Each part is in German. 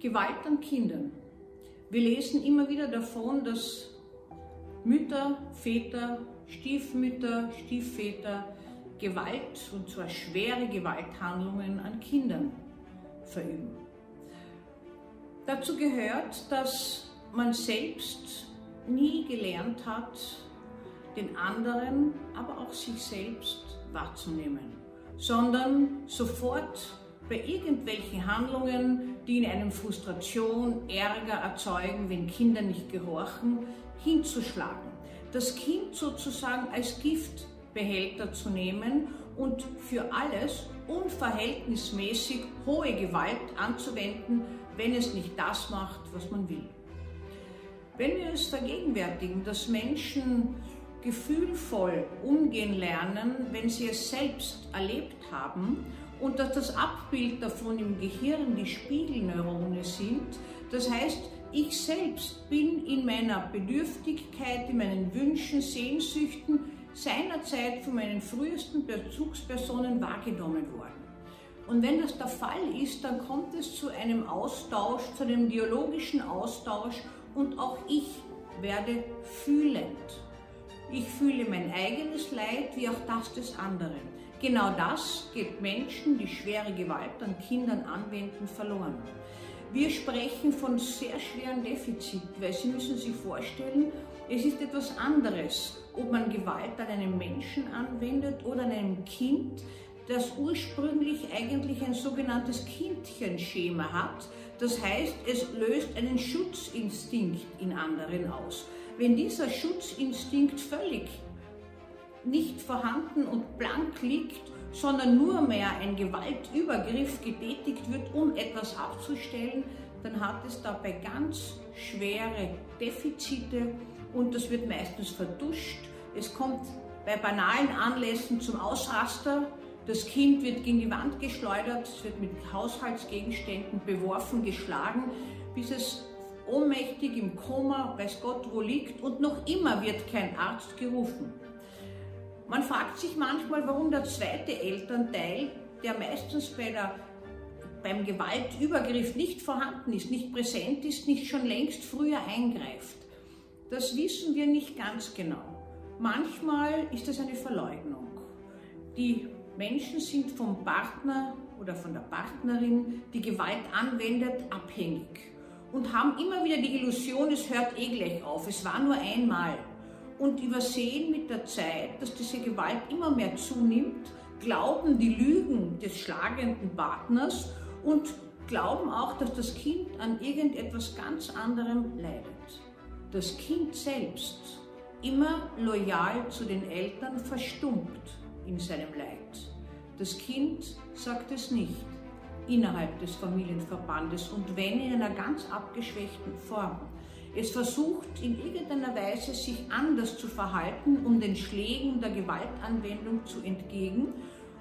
Gewalt an Kindern. Wir lesen immer wieder davon, dass Mütter, Väter, Stiefmütter, Stiefväter Gewalt, und zwar schwere Gewalthandlungen an Kindern verüben. Dazu gehört, dass man selbst nie gelernt hat, den anderen, aber auch sich selbst wahrzunehmen, sondern sofort bei irgendwelchen Handlungen, die in einem Frustration, Ärger erzeugen, wenn Kinder nicht gehorchen, hinzuschlagen. Das Kind sozusagen als Giftbehälter zu nehmen und für alles unverhältnismäßig hohe Gewalt anzuwenden, wenn es nicht das macht, was man will. Wenn wir uns vergegenwärtigen, dass Menschen gefühlvoll umgehen lernen, wenn sie es selbst erlebt haben und dass das Abbild davon im Gehirn die Spiegelneurone sind. Das heißt, ich selbst bin in meiner Bedürftigkeit, in meinen Wünschen, Sehnsüchten seinerzeit von meinen frühesten Bezugspersonen wahrgenommen worden. Und wenn das der Fall ist, dann kommt es zu einem Austausch, zu einem dialogischen Austausch und auch ich werde fühlend. Ich fühle mein eigenes Leid wie auch das des anderen. Genau das geht Menschen, die schwere Gewalt an Kindern anwenden, verloren. Wir sprechen von sehr schweren Defiziten, weil Sie müssen sich vorstellen, es ist etwas anderes, ob man Gewalt an einem Menschen anwendet oder an einem Kind, das ursprünglich eigentlich ein sogenanntes Kindchenschema hat. Das heißt, es löst einen Schutzinstinkt in anderen aus. Wenn dieser Schutzinstinkt völlig nicht vorhanden und blank liegt, sondern nur mehr ein Gewaltübergriff getätigt wird, um etwas abzustellen, dann hat es dabei ganz schwere Defizite und das wird meistens verduscht. Es kommt bei banalen Anlässen zum Ausraster. Das Kind wird gegen die Wand geschleudert, es wird mit Haushaltsgegenständen beworfen, geschlagen, bis es ohnmächtig im Koma, weiß Gott wo liegt und noch immer wird kein Arzt gerufen. Man fragt sich manchmal, warum der zweite Elternteil, der meistens bei der, beim Gewaltübergriff nicht vorhanden ist, nicht präsent ist, nicht schon längst früher eingreift. Das wissen wir nicht ganz genau. Manchmal ist es eine Verleugnung. Die Menschen sind vom Partner oder von der Partnerin, die Gewalt anwendet, abhängig und haben immer wieder die Illusion, es hört eh gleich auf, es war nur einmal. Und übersehen mit der Zeit, dass diese Gewalt immer mehr zunimmt, glauben die Lügen des schlagenden Partners und glauben auch, dass das Kind an irgendetwas ganz anderem leidet. Das Kind selbst, immer loyal zu den Eltern, verstummt in seinem Leid. Das Kind sagt es nicht innerhalb des Familienverbandes und wenn in einer ganz abgeschwächten Form. Es versucht in irgendeiner Weise sich anders zu verhalten, um den Schlägen der Gewaltanwendung zu entgegen.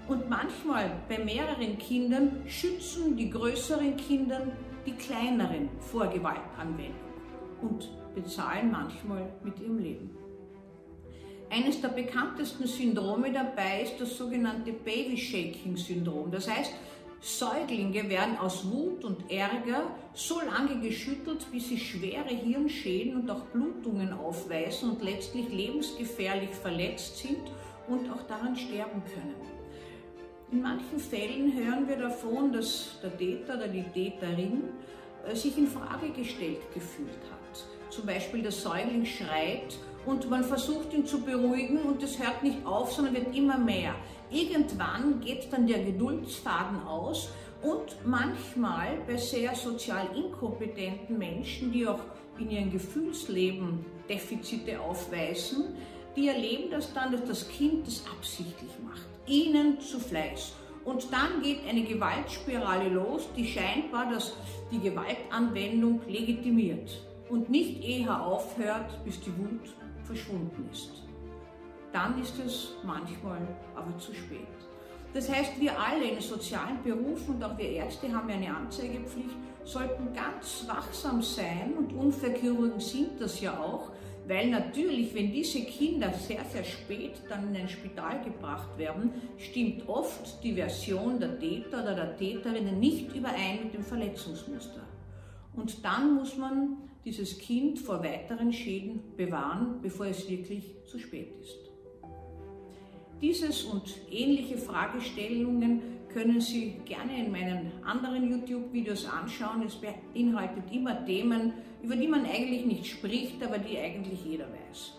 Und manchmal bei mehreren Kindern schützen die größeren Kinder die kleineren vor Gewaltanwendung und bezahlen manchmal mit ihrem Leben. Eines der bekanntesten Syndrome dabei ist das sogenannte Baby-Shaking-Syndrom. Das heißt, Säuglinge werden aus Wut und Ärger so lange geschüttelt, bis sie schwere Hirnschäden und auch Blutungen aufweisen und letztlich lebensgefährlich verletzt sind und auch daran sterben können. In manchen Fällen hören wir davon, dass der Täter oder die Täterin äh, sich in Frage gestellt gefühlt hat. Zum Beispiel der Säugling schreit und man versucht ihn zu beruhigen und es hört nicht auf, sondern wird immer mehr. Irgendwann geht dann der Geduldsfaden aus und manchmal bei sehr sozial inkompetenten Menschen, die auch in ihrem Gefühlsleben Defizite aufweisen, die erleben das dann, dass das Kind das absichtlich macht, ihnen zu Fleiß. Und dann geht eine Gewaltspirale los, die scheinbar das, die Gewaltanwendung legitimiert und nicht eher aufhört, bis die Wut verschwunden ist dann ist es manchmal aber zu spät. Das heißt, wir alle in sozialen Berufen und auch wir Ärzte haben ja eine Anzeigepflicht, sollten ganz wachsam sein und Unfallchirurgen sind das ja auch, weil natürlich, wenn diese Kinder sehr, sehr spät dann in ein Spital gebracht werden, stimmt oft die Version der Täter oder der Täterinnen nicht überein mit dem Verletzungsmuster. Und dann muss man dieses Kind vor weiteren Schäden bewahren, bevor es wirklich zu spät ist. Dieses und ähnliche Fragestellungen können Sie gerne in meinen anderen YouTube-Videos anschauen. Es beinhaltet immer Themen, über die man eigentlich nicht spricht, aber die eigentlich jeder weiß.